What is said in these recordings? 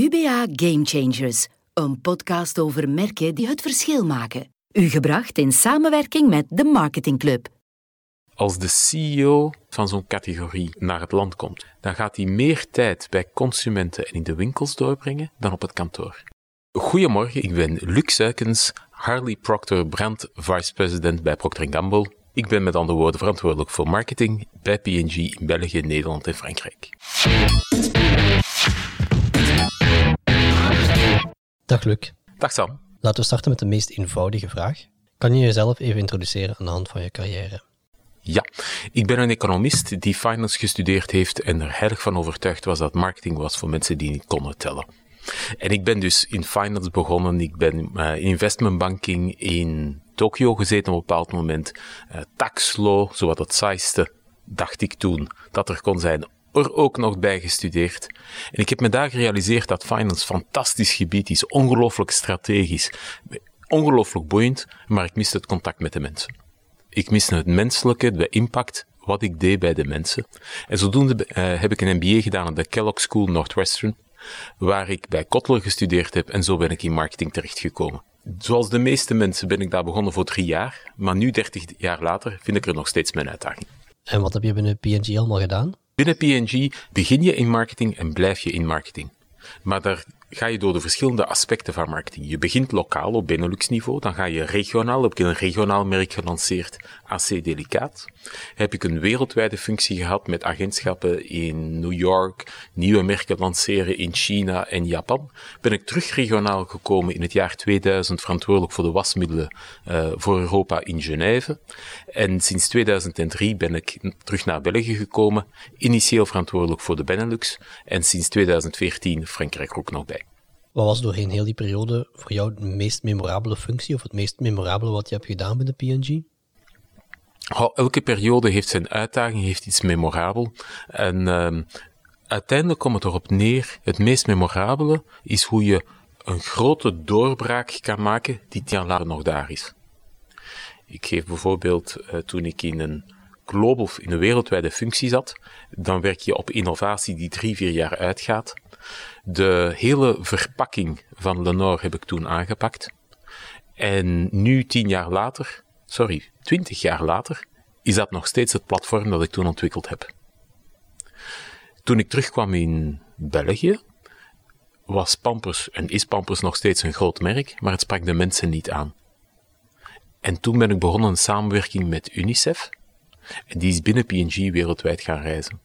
UBA Game Changers, een podcast over merken die het verschil maken. U gebracht in samenwerking met de Marketing Club. Als de CEO van zo'n categorie naar het land komt, dan gaat hij meer tijd bij consumenten en in de winkels doorbrengen dan op het kantoor. Goedemorgen, ik ben Luc Suikens, Harley Proctor Brand Vice President bij Procter Gamble. Ik ben met andere woorden verantwoordelijk voor marketing bij P&G in België, Nederland en Frankrijk. Dag Luc. Dag Sam. Laten we starten met de meest eenvoudige vraag. Kan je jezelf even introduceren aan de hand van je carrière? Ja, ik ben een economist die finance gestudeerd heeft en er heilig van overtuigd was dat marketing was voor mensen die niet konden tellen. En ik ben dus in finance begonnen. Ik ben uh, in investmentbanking in Tokio gezeten op een bepaald moment. Uh, tax law, zowat het saaiste, dacht ik toen, dat er kon zijn, er ook nog bij gestudeerd. En ik heb me daar gerealiseerd dat finance fantastisch gebied is, ongelooflijk strategisch, ongelooflijk boeiend, maar ik miste het contact met de mensen. Ik miste het menselijke, de impact, wat ik deed bij de mensen. En zodoende uh, heb ik een MBA gedaan aan de Kellogg School Northwestern, waar ik bij Kotler gestudeerd heb en zo ben ik in marketing terechtgekomen. Zoals de meeste mensen ben ik daar begonnen voor drie jaar, maar nu, dertig jaar later, vind ik er nog steeds mijn uitdaging. En wat heb je binnen P&G allemaal gedaan? Binnen P&G begin je in marketing en blijf je in marketing. Maar daar ga je door de verschillende aspecten van marketing. Je begint lokaal op Benelux-niveau, dan ga je regionaal. Heb ik een regionaal merk gelanceerd, AC Delicaat. Heb ik een wereldwijde functie gehad met agentschappen in New York, nieuwe merken lanceren in China en Japan. Ben ik terug regionaal gekomen in het jaar 2000, verantwoordelijk voor de wasmiddelen uh, voor Europa in Genève. En sinds 2003 ben ik terug naar België gekomen, initieel verantwoordelijk voor de Benelux en sinds 2014 Frankrijk ook nog bij. Wat was doorheen heel die periode voor jou de meest memorabele functie of het meest memorabele wat je hebt gedaan binnen P&G? Elke periode heeft zijn uitdaging, heeft iets memorabel. En uh, uiteindelijk komt het erop neer, het meest memorabele is hoe je een grote doorbraak kan maken die tien jaar later nog daar is. Ik geef bijvoorbeeld, uh, toen ik in een global, in een wereldwijde functie zat, dan werk je op innovatie die drie, vier jaar uitgaat. De hele verpakking van Lenore heb ik toen aangepakt. En nu, tien jaar later, sorry, twintig jaar later, is dat nog steeds het platform dat ik toen ontwikkeld heb. Toen ik terugkwam in België, was Pampers en is Pampers nog steeds een groot merk, maar het sprak de mensen niet aan. En toen ben ik begonnen een samenwerking met UNICEF, en die is binnen P&G wereldwijd gaan reizen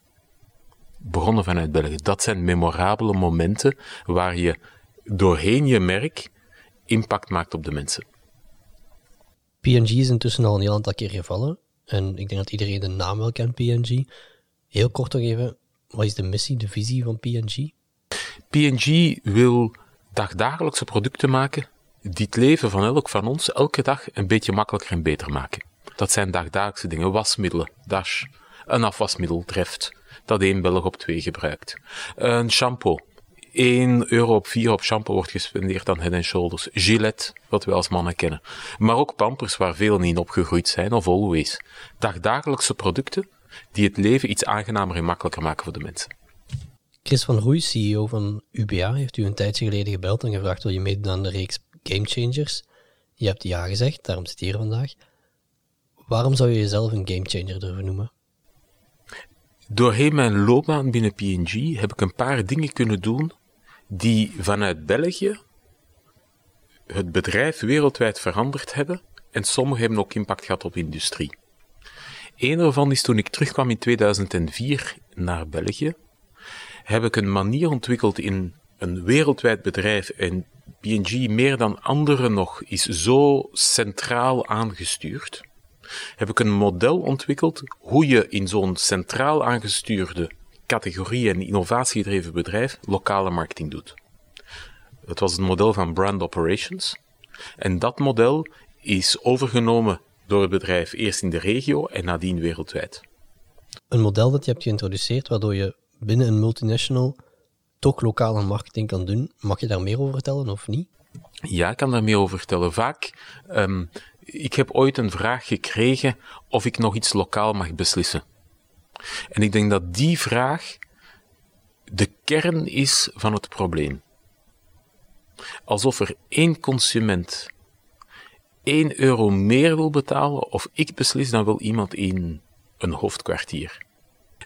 begonnen vanuit België. Dat zijn memorabele momenten waar je doorheen je merk impact maakt op de mensen. P&G is intussen al een heel aantal keer gevallen. En ik denk dat iedereen de naam wel kent, P&G. Heel kort nog even, wat is de missie, de visie van P&G? P&G wil dagdagelijkse producten maken die het leven van elk van ons elke dag een beetje makkelijker en beter maken. Dat zijn dagdagelijkse dingen, wasmiddelen, Dash, een afwasmiddel, Treft, dat één Belg op twee gebruikt. Een shampoo. 1 euro op 4 op shampoo wordt gespendeerd aan Head Shoulders. Gillette, wat we als mannen kennen. Maar ook Pampers, waar velen in opgegroeid zijn, of Always. Dagdagelijkse producten die het leven iets aangenamer en makkelijker maken voor de mensen. Chris van Roei, CEO van UBA, heeft u een tijdje geleden gebeld en gevraagd wil je meedoen aan de reeks Game Changers. Je hebt ja gezegd, daarom zit je hier vandaag. Waarom zou je jezelf een gamechanger durven noemen? Doorheen mijn loopbaan binnen P&G heb ik een paar dingen kunnen doen die vanuit België het bedrijf wereldwijd veranderd hebben en sommige hebben ook impact gehad op industrie. Een daarvan is toen ik terugkwam in 2004 naar België, heb ik een manier ontwikkeld in een wereldwijd bedrijf en P&G meer dan anderen nog is zo centraal aangestuurd heb ik een model ontwikkeld hoe je in zo'n centraal aangestuurde categorie- en innovatiegedreven bedrijf lokale marketing doet. Het was het model van Brand Operations. En dat model is overgenomen door het bedrijf eerst in de regio en nadien wereldwijd. Een model dat je hebt geïntroduceerd waardoor je binnen een multinational toch lokale marketing kan doen. Mag je daar meer over vertellen of niet? Ja, ik kan daar meer over vertellen. Vaak um, ik heb ooit een vraag gekregen of ik nog iets lokaal mag beslissen. En ik denk dat die vraag de kern is van het probleem. alsof er één consument 1 euro meer wil betalen of ik beslis dan wil iemand in een hoofdkwartier.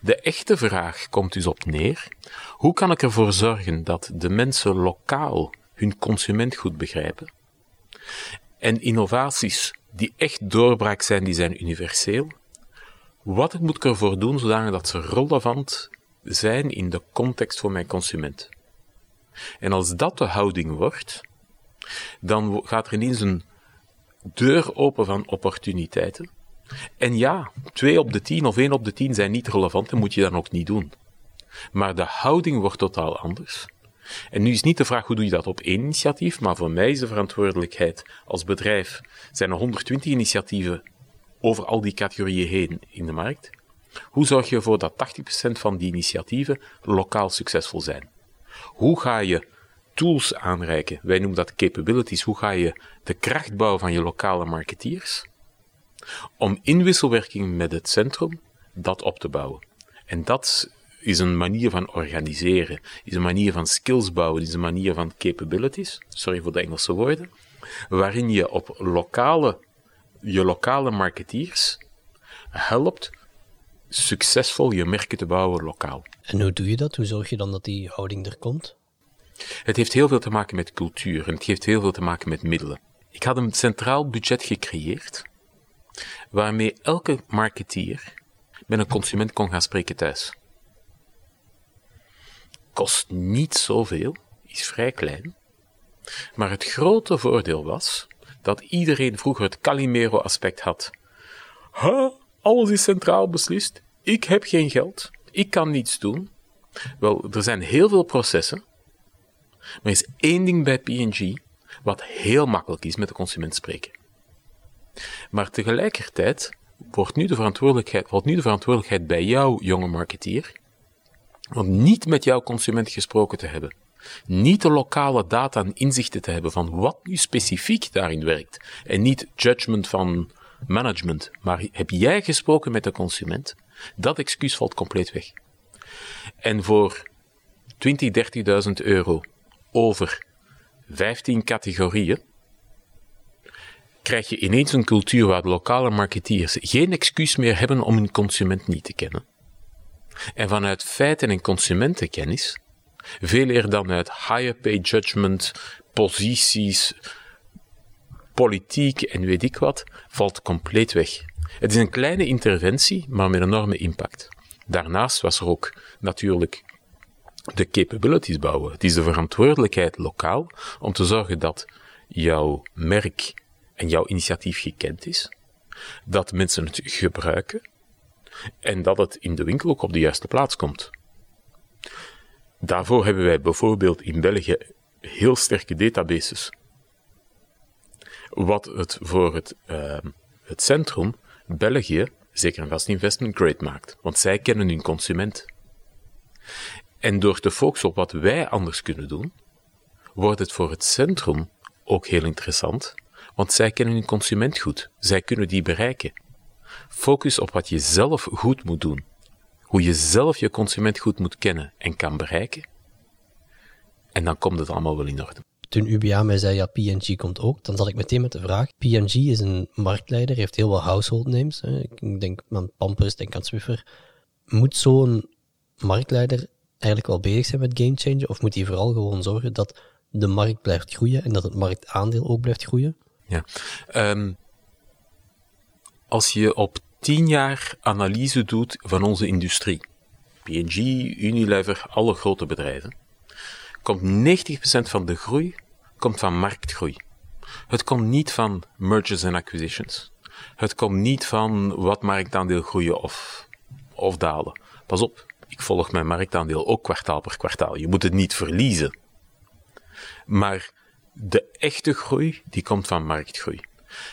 De echte vraag komt dus op neer: hoe kan ik ervoor zorgen dat de mensen lokaal hun consument goed begrijpen? En innovaties die echt doorbraak zijn, die zijn universeel. Wat moet ik ervoor doen zodanig dat ze relevant zijn in de context van mijn consument? En als dat de houding wordt, dan gaat er ineens een deur open van opportuniteiten. En ja, twee op de tien of één op de tien zijn niet relevant en moet je dan ook niet doen. Maar de houding wordt totaal anders. En nu is niet de vraag hoe doe je dat op één initiatief, maar voor mij is de verantwoordelijkheid als bedrijf, zijn er 120 initiatieven over al die categorieën heen in de markt. Hoe zorg je ervoor dat 80% van die initiatieven lokaal succesvol zijn? Hoe ga je tools aanreiken? Wij noemen dat capabilities. Hoe ga je de kracht bouwen van je lokale marketeers? Om in wisselwerking met het centrum dat op te bouwen. En dat is een manier van organiseren, is een manier van skills bouwen, is een manier van capabilities, sorry voor de Engelse woorden, waarin je op lokale, je lokale marketeers helpt succesvol je merken te bouwen lokaal. En hoe doe je dat? Hoe zorg je dan dat die houding er komt? Het heeft heel veel te maken met cultuur en het heeft heel veel te maken met middelen. Ik had een centraal budget gecreëerd waarmee elke marketeer met een consument kon gaan spreken thuis. Kost niet zoveel, is vrij klein, maar het grote voordeel was dat iedereen vroeger het Calimero-aspect had. Ha, alles is centraal beslist, ik heb geen geld, ik kan niets doen. Wel, er zijn heel veel processen, maar er is één ding bij P&G wat heel makkelijk is met de consument spreken. Maar tegelijkertijd wordt nu de verantwoordelijkheid, wordt nu de verantwoordelijkheid bij jou, jonge marketeer, om niet met jouw consument gesproken te hebben. Niet de lokale data en inzichten te hebben van wat nu specifiek daarin werkt. En niet judgment van management. Maar heb jij gesproken met de consument? Dat excuus valt compleet weg. En voor 20, 30.000 euro over 15 categorieën, krijg je ineens een cultuur waar lokale marketeers geen excuus meer hebben om hun consument niet te kennen. En vanuit feiten en consumentenkennis, veel eerder dan uit higher pay judgment, posities, politiek en weet ik wat, valt compleet weg. Het is een kleine interventie, maar met enorme impact. Daarnaast was er ook natuurlijk de capabilities bouwen. Het is de verantwoordelijkheid lokaal om te zorgen dat jouw merk en jouw initiatief gekend is, dat mensen het gebruiken en dat het in de winkel ook op de juiste plaats komt. Daarvoor hebben wij bijvoorbeeld in België heel sterke databases. Wat het voor het, uh, het centrum België zeker een vast investment grade maakt, want zij kennen hun consument. En door te focussen op wat wij anders kunnen doen, wordt het voor het centrum ook heel interessant, want zij kennen hun consument goed. Zij kunnen die bereiken. Focus op wat je zelf goed moet doen. Hoe je zelf je consument goed moet kennen en kan bereiken. En dan komt het allemaal wel in orde. Toen UBA mij zei, ja, P&G komt ook, dan zat ik meteen met de vraag. P&G is een marktleider, heeft heel veel household names. Hè. Ik denk aan Pampers, denk aan Swiffer. Moet zo'n marktleider eigenlijk wel bezig zijn met game changer? Of moet hij vooral gewoon zorgen dat de markt blijft groeien en dat het marktaandeel ook blijft groeien? Ja. Um, als je op tien jaar analyse doet van onze industrie, P&G, Unilever, alle grote bedrijven, komt 90% van de groei komt van marktgroei. Het komt niet van mergers en acquisitions. Het komt niet van wat marktaandeel groeien of, of dalen. Pas op, ik volg mijn marktaandeel ook kwartaal per kwartaal. Je moet het niet verliezen. Maar de echte groei, die komt van marktgroei.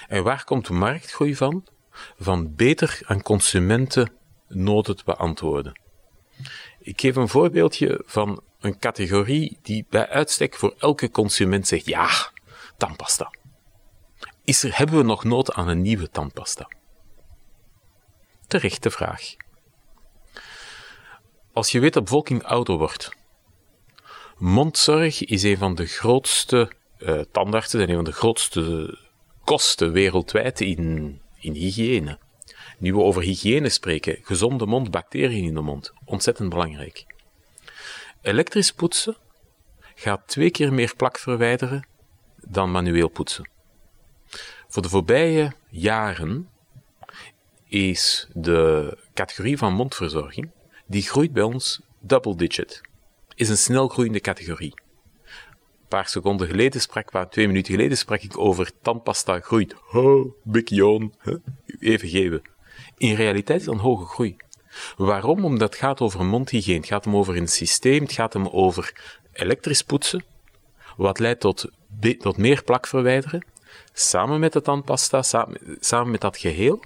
En waar komt marktgroei van? Van beter aan consumenten noden te beantwoorden. Ik geef een voorbeeldje van een categorie die bij uitstek voor elke consument zegt, ja, tandpasta. Is er, hebben we nog nood aan een nieuwe tandpasta? Terechte vraag. Als je weet dat bevolking ouder wordt, mondzorg is een van de grootste uh, tandartsen zijn een van de grootste kosten wereldwijd in, in hygiëne. Nu we over hygiëne spreken, gezonde mond, bacteriën in de mond, ontzettend belangrijk. Elektrisch poetsen gaat twee keer meer plak verwijderen dan manueel poetsen. Voor de voorbije jaren is de categorie van mondverzorging, die groeit bij ons double digit. Is een snel groeiende categorie. Paar seconden geleden sprak, ik, twee minuten geleden sprak ik over tandpasta groeit. Oh, big yawn. Even geven. In realiteit is dat een hoge groei. Waarom? Omdat het gaat over mondhygiëne. Het gaat hem over een systeem. Het gaat hem over elektrisch poetsen. Wat leidt tot, tot meer plak verwijderen. Samen met de tandpasta, samen, samen met dat geheel.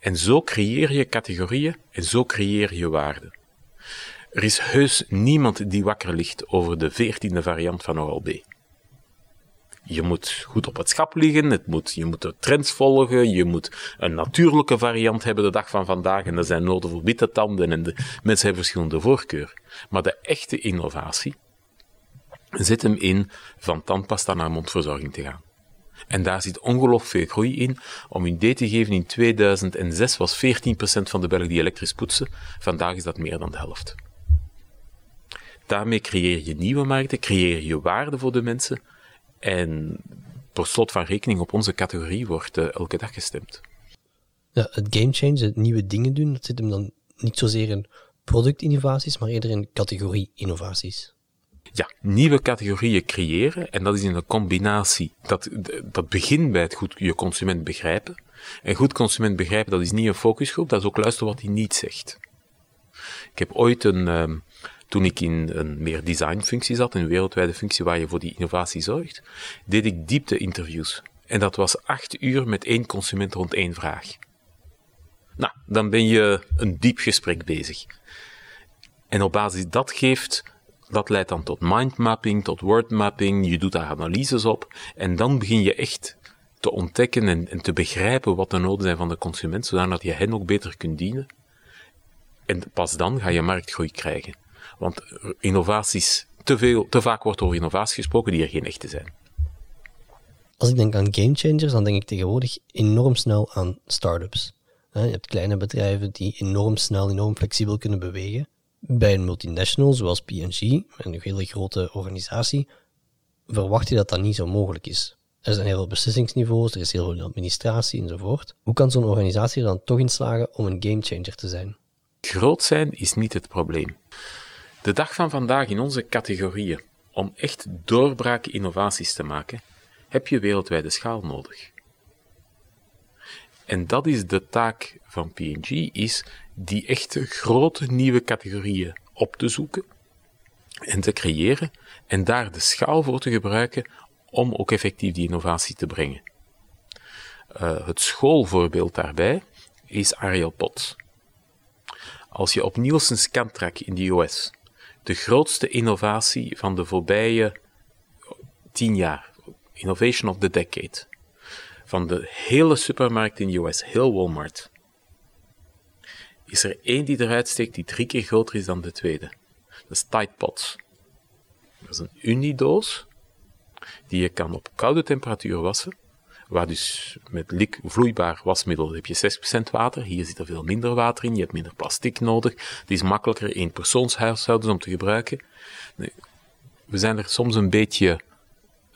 En zo creëer je categorieën en zo creëer je waarden. Er is heus niemand die wakker ligt over de veertiende variant van Oral-B. Je moet goed op het schap liggen, het moet, je moet de trends volgen, je moet een natuurlijke variant hebben de dag van vandaag en er zijn noden voor witte tanden en de mensen hebben verschillende voorkeur. Maar de echte innovatie zit hem in van tandpasta naar mondverzorging te gaan. En daar zit ongelooflijk veel groei in. Om een idee te geven, in 2006 was 14% van de Belgen die elektrisch poetsen. Vandaag is dat meer dan de helft. Daarmee creëer je nieuwe markten, creëer je waarde voor de mensen. En per slot van rekening op onze categorie wordt uh, elke dag gestemd. Ja, het game change, het nieuwe dingen doen, dat zit hem dan niet zozeer in productinnovaties, maar eerder in categorie-innovaties. Ja, nieuwe categorieën creëren. En dat is in een combinatie. Dat, dat begint bij het goed je consument begrijpen. En goed consument begrijpen, dat is niet een focusgroep, dat is ook luisteren wat hij niet zegt. Ik heb ooit een, uh, toen ik in een meer designfunctie zat, een wereldwijde functie waar je voor die innovatie zorgt, deed ik diepte-interviews. En dat was acht uur met één consument rond één vraag. Nou, dan ben je een diep gesprek bezig. En op basis dat geeft, dat leidt dan tot mindmapping, tot wordmapping, je doet daar analyses op, en dan begin je echt te ontdekken en, te begrijpen wat de noden zijn van de consument, zodat je hen ook beter kunt dienen. En pas dan ga je marktgroei krijgen. Want innovaties, te, veel, te vaak wordt over innovaties gesproken die er geen echte zijn. Als ik denk aan game changers, dan denk ik tegenwoordig enorm snel aan startups. Je hebt kleine bedrijven die enorm snel, enorm flexibel kunnen bewegen. Bij een multinational zoals P&G, een hele grote organisatie, verwacht je dat dat niet zo mogelijk is. Er zijn heel veel beslissingsniveaus, er is heel veel administratie enzovoort. Hoe kan zo'n organisatie er dan toch in slagen om een gamechanger te zijn? Groot zijn is niet het probleem. De dag van vandaag in onze categorieën, om echt doorbraak innovaties te maken, heb je wereldwijde schaal nodig. En dat is de taak van P&G, is die echte grote nieuwe categorieën op te zoeken en te creëren en daar de schaal voor te gebruiken om ook effectief die innovatie te brengen. Uh, het schoolvoorbeeld daarbij is Ariel Potts. Als je op Nielsen's kan in de US de grootste innovatie van de voorbije tien jaar, innovation of the decade, van de hele supermarkt in de US, heel Walmart, is er één die eruit steekt die drie keer groter is dan de tweede. Dat is Tide Pods. Dat is een unidoos die je kan op koude temperatuur wassen, waar dus met vloeibaar wasmiddel heb je 6% water. Hier zit er veel minder water in, je hebt minder plastic nodig. Het is makkelijker in persoonshuishoudens om te gebruiken. we zijn er soms een beetje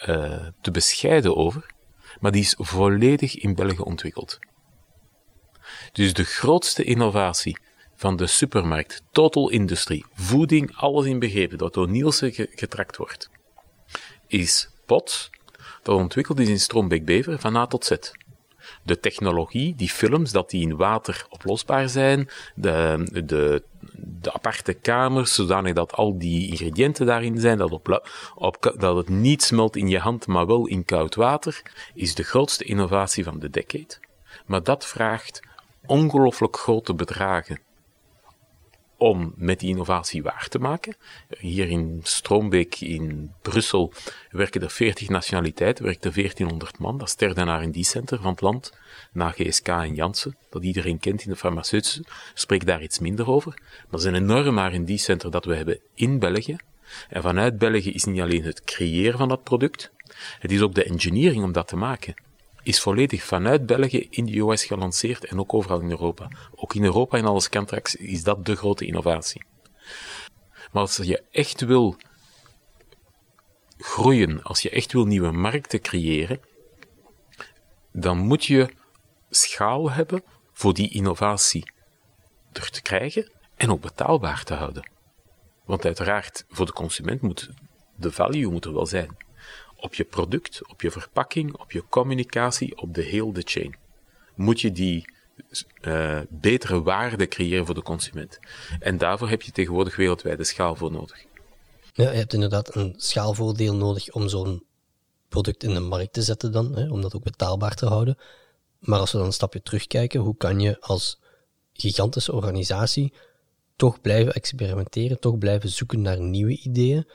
uh, te bescheiden over, maar die is volledig in België ontwikkeld. Dus de grootste innovatie van de supermarkt, total industrie, voeding, alles in begrepen, dat door Nielsen getrakt wordt, is POTS, dat ontwikkeld is in Strombeek-Bever van A tot Z. De technologie, die films, dat die in water oplosbaar zijn, de, de, de aparte kamers, zodanig dat al die ingrediënten daarin zijn, dat, op, dat het niet smelt in je hand, maar wel in koud water, is de grootste innovatie van de decade. Maar dat vraagt ongelooflijk grote bedragen om met die innovatie waar te maken. Hier in Stroombeek in Brussel werken er 40 nationaliteiten, werken er 1400 man. Dat is het derde R&D-center van het land, na GSK en Janssen, dat iedereen kent in de farmaceutische. Spreek daar iets minder over. Maar dat is een enorm R&D-center dat we hebben in België. En vanuit België is niet alleen het creëren van dat product, Het is ook de engineering om dat te maken. Is volledig vanuit België in de US gelanceerd en ook overal in Europa. Ook in Europa in alles contracts is dat de grote innovatie. Maar als je echt wil groeien, als je echt wil nieuwe markten creëren, dan moet je schaal hebben voor die innovatie er te krijgen en ook betaalbaar te houden. Want uiteraard, voor de consument moet de value moet er wel zijn. Op je product, op je verpakking, op je communicatie, op de hele chain. Moet je die uh, betere waarde creëren voor de consument. En daarvoor heb je tegenwoordig wereldwijde schaal voor nodig. Ja, je hebt inderdaad een schaalvoordeel nodig om zo'n product in de markt te zetten dan, hè, om dat ook betaalbaar te houden. Maar als we dan een stapje terugkijken, hoe kan je als gigantische organisatie toch blijven experimenteren, toch blijven zoeken naar nieuwe ideeën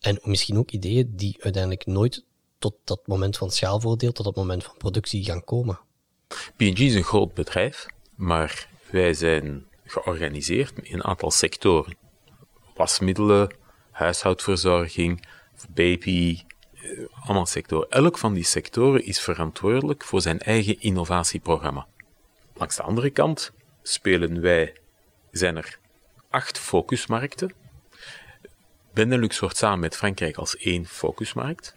en misschien ook ideeën die uiteindelijk nooit tot dat moment van schaalvoordeel, tot dat moment van productie gaan komen? P&G is een groot bedrijf, maar wij zijn georganiseerd in een aantal sectoren. Wasmiddelen, huishoudverzorging, baby, eh, allemaal sectoren. Elk van die sectoren is verantwoordelijk voor zijn eigen innovatieprogramma. Langs de andere kant spelen wij, zijn er acht focusmarkten. Benelux wordt samen met Frankrijk als één focusmarkt.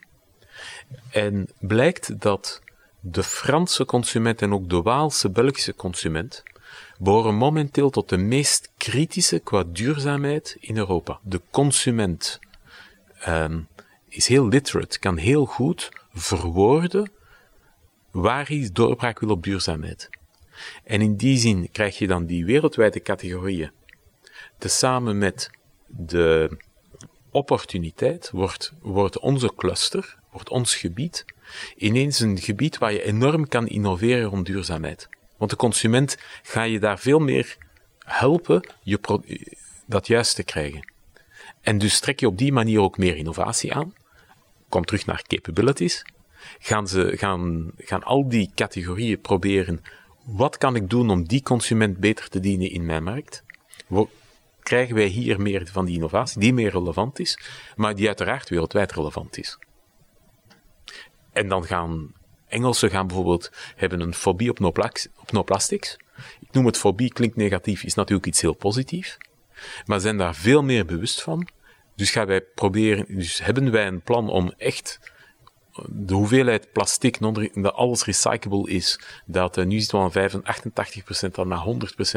En blijkt dat de Franse consument en ook de Waalse Belgische consument behoren momenteel tot de meest kritische qua duurzaamheid in Europa. De consument um, is heel literate, kan heel goed verwoorden waar hij doorbraak wil op duurzaamheid. En in die zin krijg je dan die wereldwijde categorieën. Tezamen met de opportuniteit wordt, wordt onze cluster, wordt ons gebied, ineens een gebied waar je enorm kan innoveren rond duurzaamheid. Want de consument ga je daar veel meer helpen je dat juist te krijgen. En dus trek je op die manier ook meer innovatie aan. Kom terug naar capabilities. Gaan, ze, gaan, gaan al die categorieën proberen, wat kan ik doen om die consument beter te dienen in mijn markt? Krijgen wij hier meer van die innovatie, die meer relevant is, maar die uiteraard wereldwijd relevant is. En dan gaan Engelsen gaan bijvoorbeeld hebben een fobie op no, plastics. Ik noem het fobie, klinkt negatief, is natuurlijk iets heel positiefs. Maar zijn daar veel meer bewust van. Dus gaan wij proberen, dus hebben wij een plan om echt de hoeveelheid plastic, dat alles recyclable is, dat uh, nu zit wel aan 88% dan naar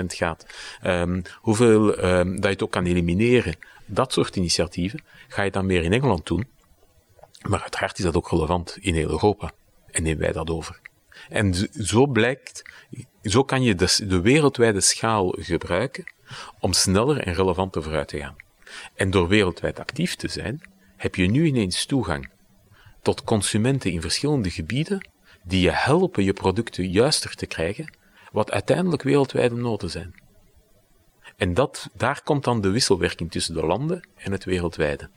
100% gaat, um, hoeveel um, dat je het ook kan elimineren, dat soort initiatieven, ga je dan meer in Engeland doen. Maar uiteraard is dat ook relevant in heel Europa. En nemen wij dat over. En zo blijkt, zo kan je de, de wereldwijde schaal gebruiken om sneller en relevanter vooruit te gaan. En door wereldwijd actief te zijn, heb je nu ineens toegang tot consumenten in verschillende gebieden die je helpen je producten juister te krijgen, wat uiteindelijk wereldwijde noden zijn. En dat, daar komt dan de wisselwerking tussen de landen en het wereldwijde.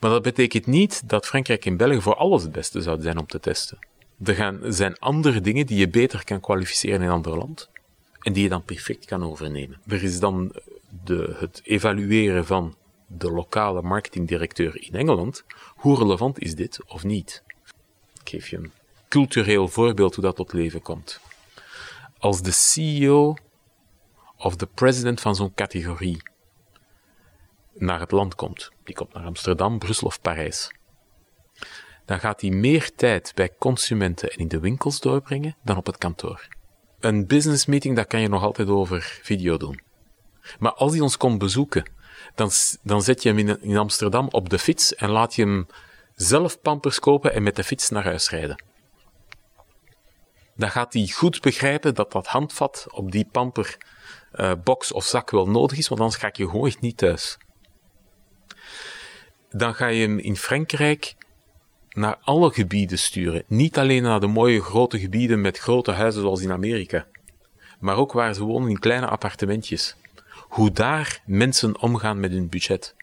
Maar dat betekent niet dat Frankrijk en België voor alles het beste zouden zijn om te testen. Er gaan, zijn andere dingen die je beter kan kwalificeren in een ander land en die je dan perfect kan overnemen. Er is dan de, het evalueren van de lokale marketingdirecteur in Engeland. Hoe relevant is dit of niet? Ik geef je een cultureel voorbeeld hoe dat tot leven komt. Als de CEO of de president van zo'n categorie naar het land komt, die komt naar Amsterdam, Brussel of Parijs, dan gaat hij meer tijd bij consumenten en in de winkels doorbrengen dan op het kantoor. Een business meeting, dat kan je nog altijd over video doen. Maar als hij ons komt bezoeken, dan, dan zet je hem in, Amsterdam op de fiets en laat je hem zelf pampers kopen en met de fiets naar huis rijden. Dan gaat hij goed begrijpen dat dat handvat op die pamper uh, box of zak wel nodig is, want anders ga ik je gewoon echt niet thuis. Dan ga je hem in Frankrijk naar alle gebieden sturen. Niet alleen naar de mooie grote gebieden met grote huizen zoals in Amerika, maar ook waar ze wonen in kleine appartementjes. Hoe daar mensen omgaan met hun budget.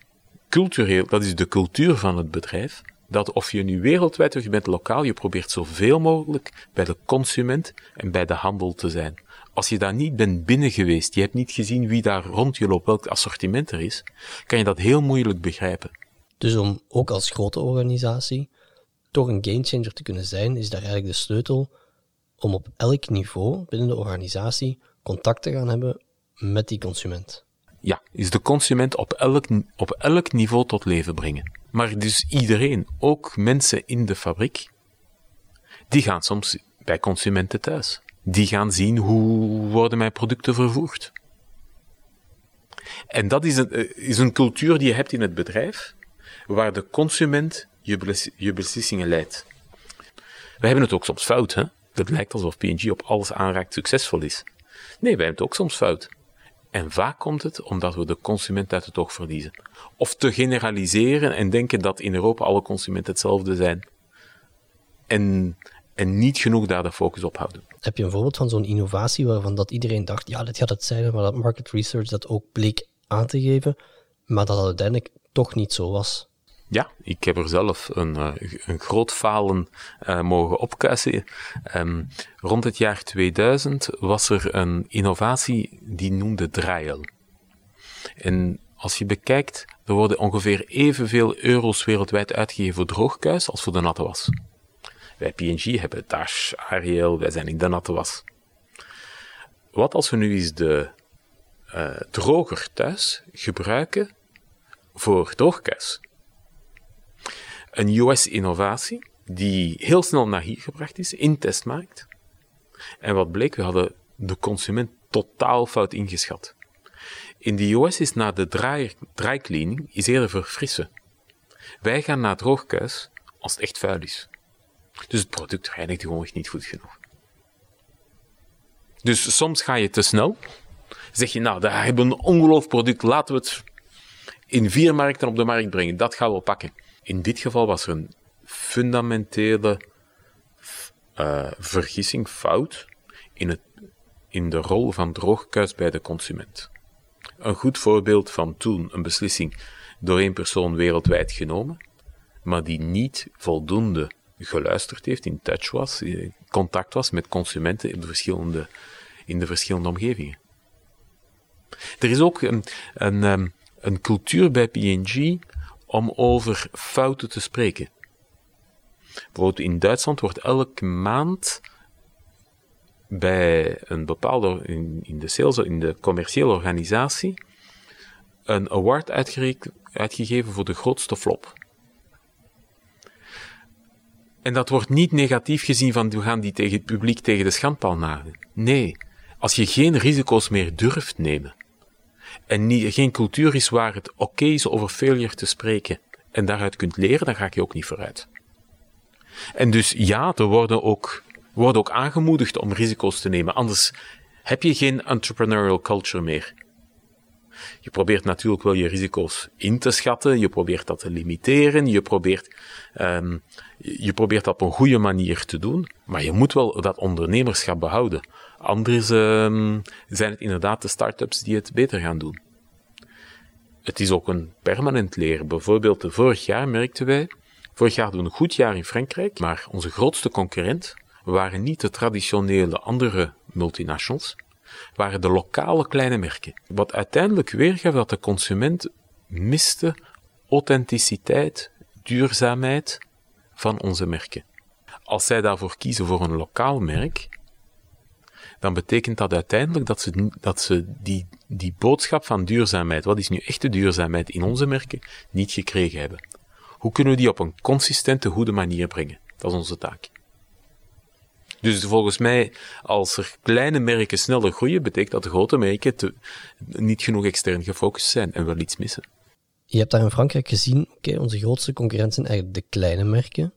Cultureel, dat is de cultuur van het bedrijf, dat of je nu wereldwijd of je bent lokaal, je probeert zoveel mogelijk bij de consument en bij de handel te zijn. Als je daar niet bent binnen geweest, je hebt niet gezien wie daar rond je loopt, welk assortiment er is, kan je dat heel moeilijk begrijpen. Dus om ook als grote organisatie toch een gamechanger te kunnen zijn, is daar eigenlijk de sleutel om op elk niveau binnen de organisatie contact te gaan hebben met die consument. Ja, is de consument op elk, op elk niveau tot leven brengen. Maar dus iedereen, ook mensen in de fabriek, die gaan soms bij consumenten thuis. Die gaan zien hoe worden mijn producten vervoerd. En dat is een, eh, is een cultuur die je hebt in het bedrijf, waar de consument je, je beslissingen leidt. We hebben het ook soms fout, hè? Het lijkt alsof P&G op alles aanraakt succesvol is. Nee, wij hebben het ook soms fout. En vaak komt het omdat we de consument uit het oog verliezen. Of te generaliseren en denken dat in Europa alle consumenten hetzelfde zijn. En, en niet genoeg daar de focus op houden. Heb je een voorbeeld van zo'n innovatie waarvan dat iedereen dacht, ja, dit gaat het zijn, maar dat market research dat ook bleek aan te geven, maar dat het uiteindelijk toch niet zo was? Ja, ik heb er zelf een, uh, een groot falen uh, mogen opkuisen. Um, rond het jaar 2000 was er een innovatie die noemde Draaiel. En als je bekijkt, er worden ongeveer evenveel euro's wereldwijd uitgegeven voor droogkuis als voor de natte was. Wij P&G hebben Dash, Ariel, wij zijn in de natte was. Wat als we nu eens de uh, droger thuis gebruiken voor droogkuis? Een US-innovatie die heel snel naar hier gebracht is, in testmarkt. En wat bleek, we hadden de consument totaal fout ingeschat. In de US is na de draai, draaicleaning is eerder verfrissen. Wij gaan naar droogkuis als het echt vuil is. Dus het product reinigt gewoon niet goed genoeg. Dus soms ga je te snel. Zeg je, nou, daar hebben we een ongelooflijk product, laten we het in vier markten op de markt brengen. Dat gaan we pakken. In dit geval was er een fundamentele uh, vergissing, fout, in, het, in de rol van droogkuis bij de consument. Een goed voorbeeld van toen een beslissing door één persoon wereldwijd genomen, maar die niet voldoende geluisterd heeft, in touch was, in contact was met consumenten in de verschillende, in de verschillende omgevingen. Er is ook een, een, ehm, een cultuur bij P&G om over fouten te spreken. Bijvoorbeeld in Duitsland wordt elke maand bij een bepaalde, in, in de in de commerciële organisatie, een award uitgegeven voor de grootste flop. En dat wordt niet negatief gezien van we gaan die tegen het publiek tegen de schandpaal nagelen. Nee, als je geen risico's meer durft nemen, en niet, geen cultuur is waar het oké is over failure te spreken en daaruit kunt leren, dan ga ik je ook niet vooruit. En dus ja, er worden ook, worden ook aangemoedigd om risico's te nemen, anders heb je geen entrepreneurial culture meer. Je probeert natuurlijk wel je risico's in te schatten, je probeert dat te limiteren, je probeert, um, je probeert dat op een goede manier te doen, maar je moet wel dat ondernemerschap behouden. Anders um, zijn het inderdaad de start-ups die het beter gaan doen. Het is ook een permanent leren. Bijvoorbeeld, vorig jaar merkten wij, vorig jaar hadden we een goed jaar in Frankrijk, maar onze grootste concurrent waren niet de traditionele andere multinationals, waren de lokale kleine merken. Wat uiteindelijk weergaf dat de consument miste authenticiteit, duurzaamheid van onze merken. Als zij daarvoor kiezen voor een lokaal merk, dan betekent dat uiteindelijk dat ze, dat ze die, die boodschap van duurzaamheid, wat is nu echte duurzaamheid in onze merken, niet gekregen hebben. Hoe kunnen we die op een consistente, goede manier brengen? Dat is onze taak. Dus volgens mij, als er kleine merken sneller groeien, betekent dat de grote merken te, niet genoeg extern gefocust zijn en wel iets missen. Je hebt daar in Frankrijk gezien, oké, onze grootste concurrenten zijn eigenlijk de kleine merken.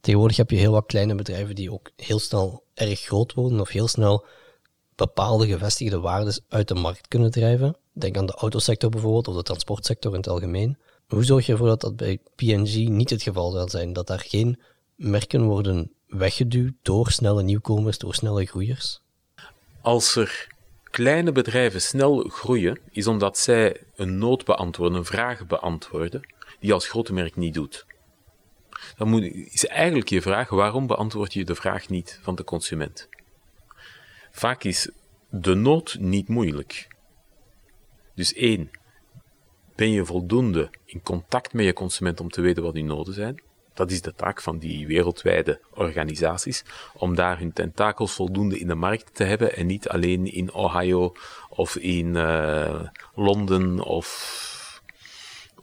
Tegenwoordig heb je heel wat kleine bedrijven die ook heel snel erg groot worden of heel snel bepaalde gevestigde waarden uit de markt kunnen drijven. Denk aan de autosector bijvoorbeeld, of de transportsector in het algemeen. Hoe zorg je ervoor dat dat bij P&G niet het geval zal zijn? Dat daar geen merken worden weggeduwd door snelle nieuwkomers, door snelle groeiers? Als er kleine bedrijven snel groeien, is omdat zij een nood beantwoorden, een vraag beantwoorden, die als grote merk niet doet dan moet, is eigenlijk je vraag, waarom beantwoord je de vraag niet van de consument? Vaak is de nood niet moeilijk. Dus één, ben je voldoende in contact met je consument om te weten wat die noden zijn? Dat is de taak van die wereldwijde organisaties, om daar hun tentakels voldoende in de markt te hebben en niet alleen in Ohio of in uh, Londen of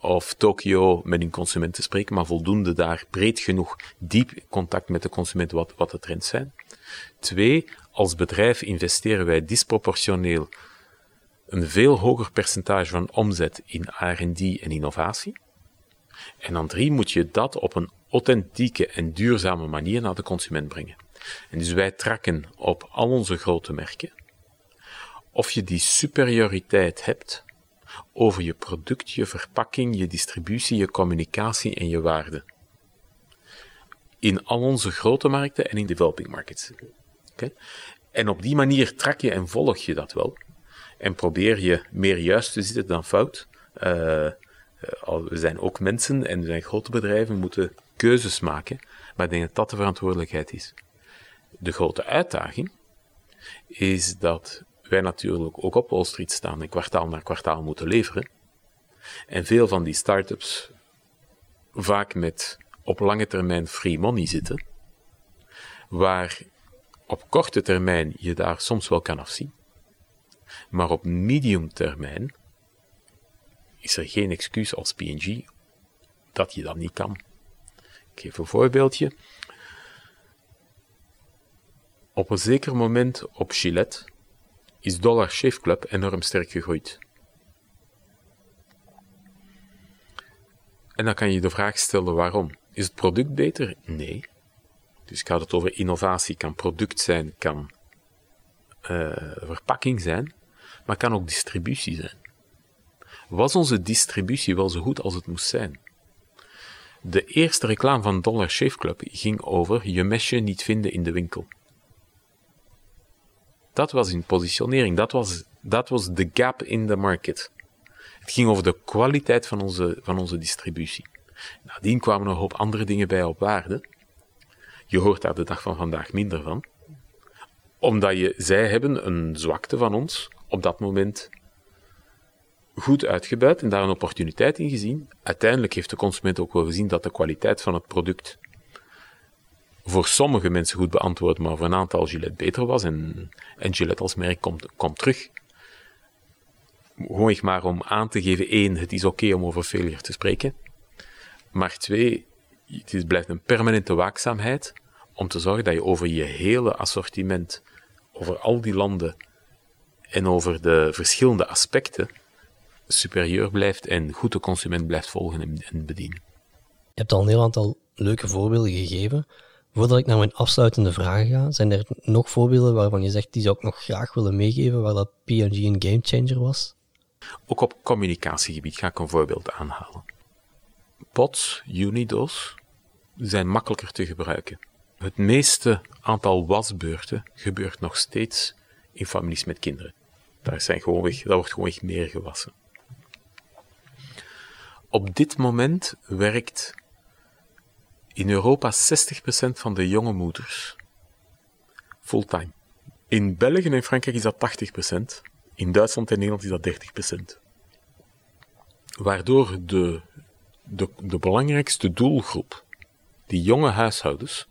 of Tokio met hun consument te spreken, maar voldoende daar breed genoeg diep contact met de consument wat, wat de trends zijn. Twee, als bedrijf investeren wij disproportioneel een veel hoger percentage van omzet in R&D en innovatie. En dan drie, moet je dat op een authentieke en duurzame manier naar de consument brengen. En dus wij trakken op al onze grote merken of je die superioriteit hebt over je product, je verpakking, je distributie, je communicatie en je waarde. In al onze grote markten en in developing markets. En op die manier trak je en volg je dat wel. En probeer je meer juist te zitten dan fout. Uh, we zijn ook mensen en we zijn grote bedrijven, moeten keuzes maken. Maar ik denk dat dat de verantwoordelijkheid is. De grote uitdaging is dat wij natuurlijk ook op Wall Street staan en kwartaal na kwartaal moeten leveren. En veel van die start-ups vaak met op lange termijn free money zitten, waar op korte termijn je daar soms wel kan afzien, maar op medium termijn is er geen excuus als PNG dat je dat niet kan. Ik geef een voorbeeldje. Op een zeker moment op Gillette is Dollar Shave Club enorm sterk gegroeid. En dan kan je de vraag stellen waarom. Is het product beter? Nee. Dus gaat het over innovatie, kan product zijn, kan uh, verpakking zijn, maar kan ook distributie zijn. Was onze distributie wel zo goed als het moest zijn? De eerste reclame van Dollar Shave Club ging over je mesje niet vinden in de winkel. Dat was in positionering. Dat was, dat was de gap in de market. Het ging over de kwaliteit van onze, van onze distributie. Nadien kwamen er een hoop andere dingen bij op waarde. Je hoort daar de dag van vandaag minder van. Omdat je, zij hebben een zwakte van ons op dat moment goed uitgebuit en daar een opportuniteit in gezien. Uiteindelijk heeft de consument ook wel gezien dat de kwaliteit van het product voor sommige mensen goed beantwoord, maar voor een aantal Gillette beter was. En, en Gillette als merk komt, komt terug. Gewoon maar om aan te geven, één, het is oké om over failure te spreken. Maar twee, het blijft een permanente waakzaamheid om te zorgen dat je over je hele assortiment, over al die landen en over de verschillende aspecten superieur blijft en goed de consument blijft volgen en bedienen. Je hebt al een heel aantal leuke voorbeelden gegeven. Voordat ik naar mijn afsluitende vragen ga, zijn er nog voorbeelden waarvan je zegt die zou ik nog graag willen meegeven waar dat P&G een gamechanger was? Ook op communicatiegebied ga ik een voorbeeld aanhalen. POTS, Unidos, zijn makkelijker te gebruiken. Het meeste aantal wasbeurten gebeurt nog steeds in families met kinderen. Daar, zijn gewoonweg, daar wordt gewoonweg meer gewassen. Op dit moment werkt in Europa 60% van de jonge moeders fulltime. In België en Frankrijk is dat 80%. In Duitsland en Nederland is dat 30%. Waardoor de, de, de belangrijkste doelgroep, die jonge huishoudens,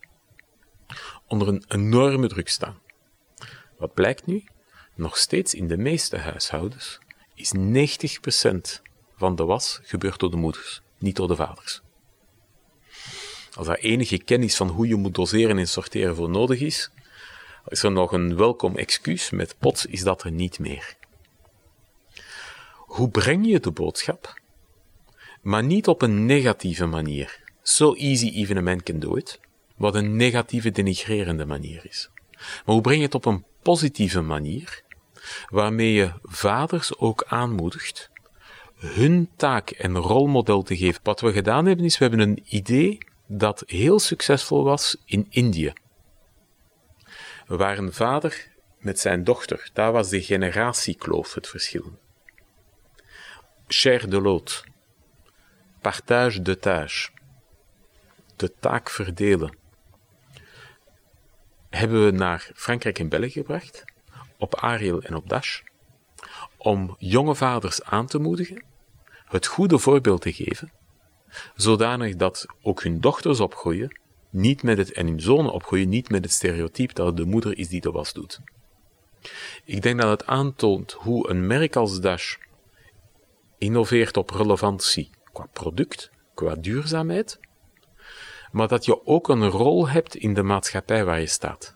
onder een enorme druk staan. Wat blijkt nu? Nog steeds in de meeste huishoudens is 90% van de was gebeurt door de moeders, niet door de vaders. Als daar enige kennis van hoe je moet doseren en sorteren voor nodig is, is er nog een welkom excuus. Met POTS is dat er niet meer. Hoe breng je de boodschap? Maar niet op een negatieve manier. So easy even a man can do it. Wat een negatieve, denigrerende manier is. Maar hoe breng je het op een positieve manier, waarmee je vaders ook aanmoedigt hun taak en rolmodel te geven. Wat we gedaan hebben is, we hebben een idee dat heel succesvol was in Indië. Waar een vader met zijn dochter, daar was de generatiekloof het verschil. Cher de lot, partage de tâche, de taak verdelen, hebben we naar Frankrijk en België gebracht, op Ariel en op Dash, om jonge vaders aan te moedigen, het goede voorbeeld te geven zodanig dat ook hun dochters opgroeien, niet met het, en hun zonen opgroeien, niet met het stereotype dat het de moeder is die de was doet. Ik denk dat het aantoont hoe een merk als Dash innoveert op relevantie qua product, qua duurzaamheid, maar dat je ook een rol hebt in de maatschappij waar je staat.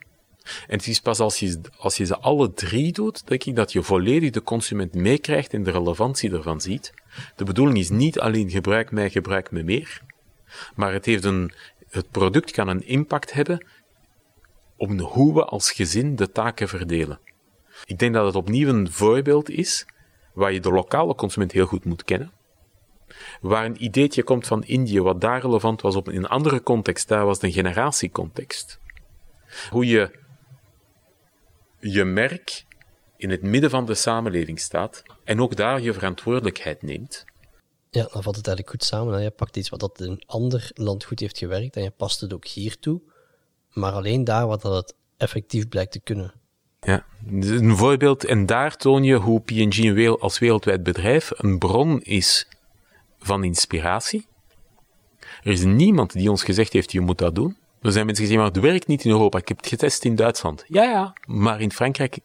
En het is pas als je, als je ze alle drie doet, denk ik dat je volledig de consument meekrijgt en de relevantie ervan ziet. De bedoeling is niet alleen gebruik mij, gebruik me meer, maar het, heeft een, het product kan een impact hebben op hoe we als gezin de taken verdelen. Ik denk dat het opnieuw een voorbeeld is waar je de lokale consument heel goed moet kennen. Waar een ideetje komt van Indië, wat daar relevant was op een andere context, daar was het een generatiecontext. Hoe je je merk in het midden van de samenleving staat en ook daar je verantwoordelijkheid neemt. Ja, dan valt het eigenlijk goed samen. Je pakt iets wat dat in een ander land goed heeft gewerkt en je past het ook hier toe, maar alleen daar wat dat het effectief blijkt te kunnen. Ja, een voorbeeld, en daar toon je hoe P&G als wereldwijd bedrijf een bron is van inspiratie. Er is niemand die ons gezegd heeft, je moet dat doen. Er zijn mensen die zeggen, maar het werkt niet in Europa. Ik heb het getest in Duitsland. Ja, ja, maar in Frankrijk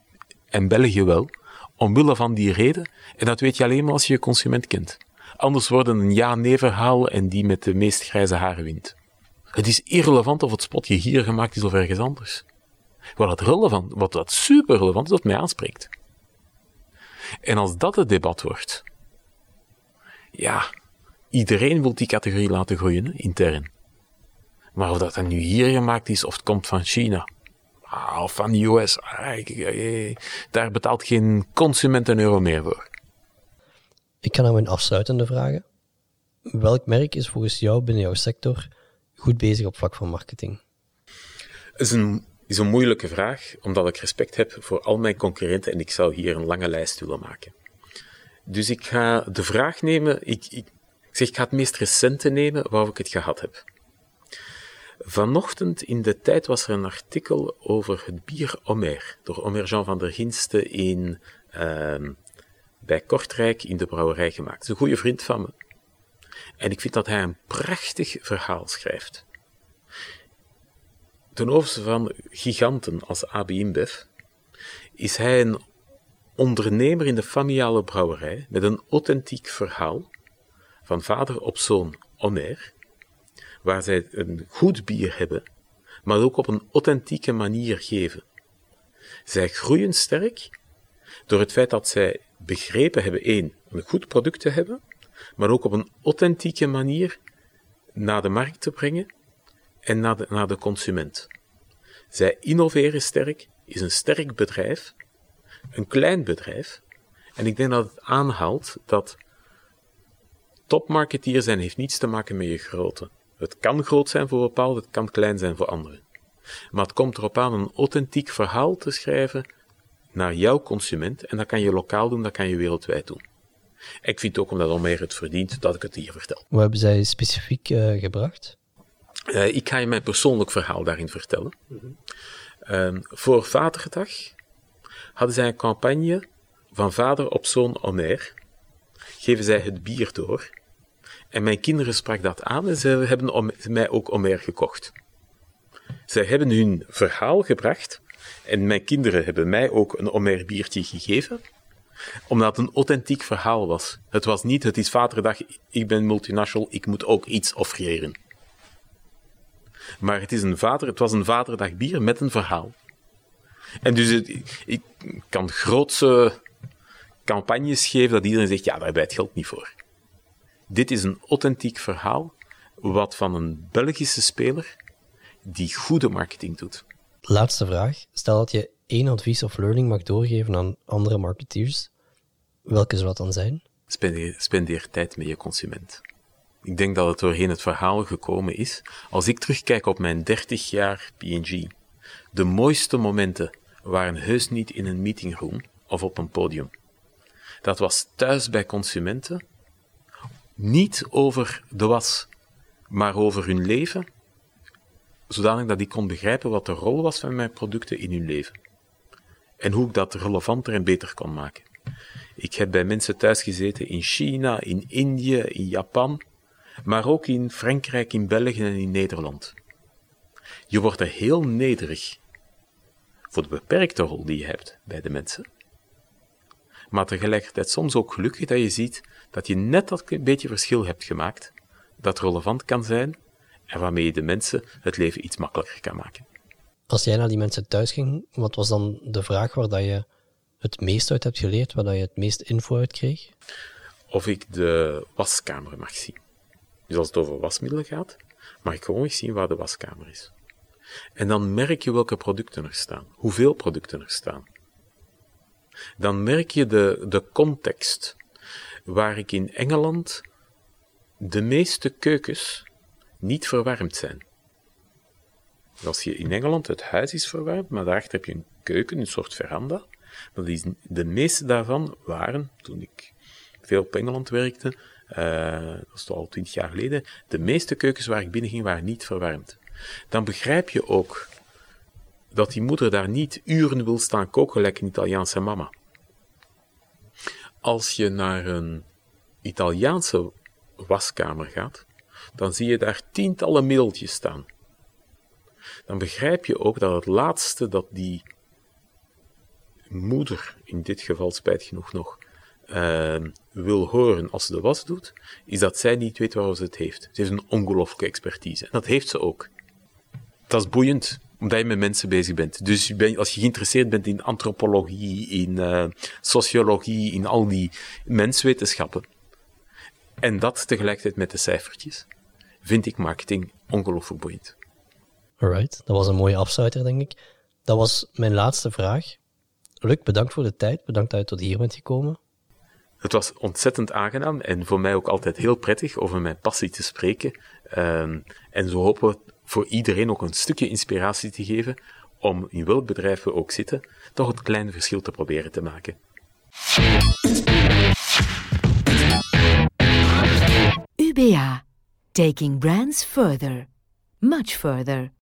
en België wel. Omwille van die reden. En dat weet je alleen maar als je je consument kent. Anders worden een ja-nee verhaal en die met de meest grijze haren wint. Het is irrelevant of het spotje hier gemaakt is of ergens anders. Wat het relevant, wat dat super relevant is, wat mij aanspreekt. En als dat het debat wordt, ja, iedereen wil die categorie laten groeien, intern. Maar of dat dan nu hier gemaakt is of het komt van China ah, of van de US, ah, daar betaalt geen consument een euro meer voor. Ik ga naar mijn afsluitende vragen. Welk merk is volgens jou binnen jouw sector goed bezig op vlak van marketing? Het is een, is een moeilijke vraag, omdat ik respect heb voor al mijn concurrenten en ik zou hier een lange lijst willen maken. Dus ik ga de vraag nemen, ik, ik, ik zeg, ik ga het meest recente nemen waar ik het gehad heb. Vanochtend in de tijd was er een artikel over het bier Omer, door Omer Jean van der Ginste in, uh, bij Kortrijk in de brouwerij gemaakt. Is een goede vriend van me. En ik vind dat hij een prachtig verhaal schrijft. Ten overste van giganten als AB InBev, is hij een ondernemer in de familiale brouwerij met een authentiek verhaal van vader op zoon Omer, waar zij een goed bier hebben, maar ook op een authentieke manier geven. Zij groeien sterk door het feit dat zij begrepen hebben, één, een goed product te hebben, maar ook op een authentieke manier naar de markt te brengen en naar de, naar de consument. Zij innoveren sterk, is een sterk bedrijf, een klein bedrijf, en ik denk dat het aanhaalt dat topmarketeer zijn heeft niets te maken met je grootte. Het kan groot zijn voor bepaalden, het kan klein zijn voor anderen. Maar het komt erop aan een authentiek verhaal te schrijven naar jouw consument. En dat kan je lokaal doen, dat kan je wereldwijd doen. Ik vind ook, omdat meer het verdient, dat ik het hier vertel. Wat hebben zij specifiek uh, gebracht? Uh, ik ga je mijn persoonlijk verhaal daarin vertellen. Mm -hmm. uh, voor Vaderdag hadden zij een campagne van vader op zoon Omer. Geven zij het bier door en mijn kinderen sprak dat aan en ze hebben mij ook Omer gekocht. Zij hebben hun verhaal gebracht en mijn kinderen hebben mij ook een Omer biertje gegeven, omdat het een authentiek verhaal was. Het was niet, het is vaderdag, ik ben multinational, ik moet ook iets offreren. Maar het, is een vader, het was een vaderdag bier met een verhaal. En dus het, ik kan grootse campagnes geven dat iedereen zegt, ja, daar bijt geld niet voor. Dit is een authentiek verhaal, wat van een Belgische speler die goede marketing doet. Laatste vraag. Stel dat je één advies of learning mag doorgeven aan andere marketeers. Welke zou dat dan zijn? Spendeer, spendeer tijd met je consument. Ik denk dat het doorheen het verhaal gekomen is. Als ik terugkijk op mijn 30 jaar P&G, de mooiste momenten waren heus niet in een meetingroom of op een podium. Dat was thuis bij consumenten niet over de was, maar over hun leven, zodanig dat ik kon begrijpen wat de rol was van mijn producten in hun leven. En hoe ik dat relevanter en beter kon maken. Ik heb bij mensen thuis gezeten in China, in Indië, in Japan, maar ook in Frankrijk, in België en in Nederland. Je wordt er heel nederig voor de beperkte rol die je hebt bij de mensen. Maar tegelijkertijd soms ook gelukkig dat je ziet dat je net dat beetje verschil hebt gemaakt, dat relevant kan zijn en waarmee je de mensen het leven iets makkelijker kan maken. Als jij naar die mensen thuis ging, wat was dan de vraag waar dat je het meest uit hebt geleerd, waar dat je het meest info uit kreeg? Of ik de waskamer mag zien. Dus als het over wasmiddelen gaat, mag ik gewoon eens zien waar de waskamer is. En dan merk je welke producten er staan, hoeveel producten er staan. Dan merk je de, de context, waar ik in Engeland de meeste keukens niet verwarmd zijn. Als je in Engeland het huis is verwarmd, maar daarachter heb je een keuken, een soort veranda, dat is, de meeste daarvan waren, toen ik veel op Engeland werkte, uh, dat is al twintig jaar geleden, de meeste keukens waar ik binnenging waren niet verwarmd. Dan begrijp je ook dat die moeder daar niet uren wil staan koken, gelijk een Italiaanse mama. Als je naar een Italiaanse waskamer gaat, dan zie je daar tientallen middeltjes staan. Dan begrijp je ook dat het laatste dat die moeder, in dit geval spijt genoeg nog, uh, wil horen als ze de was doet, is dat zij niet weet waar ze het heeft. Ze heeft een ongelooflijke expertise. Dat heeft ze ook. Dat is boeiend, omdat je met mensen bezig bent. Dus je als je geïnteresseerd bent in antropologie, in uh, sociologie, in al die menswetenschappen, en dat tegelijkertijd met de cijfertjes, vind ik marketing ongelooflijk boeiend. Alright, dat was een mooie afsluiter, denk ik. Dat was mijn laatste vraag. Luc, bedankt voor de tijd. Bedankt dat je tot hier bent gekomen. Het was ontzettend aangenaam en voor mij ook altijd heel prettig over mijn passie te spreken. Uh, en zo hopen we voor iedereen ook een stukje inspiratie te geven om in welk bedrijf we ook zitten, toch het kleine verschil te proberen te maken. UBA. Taking brands further. Much further.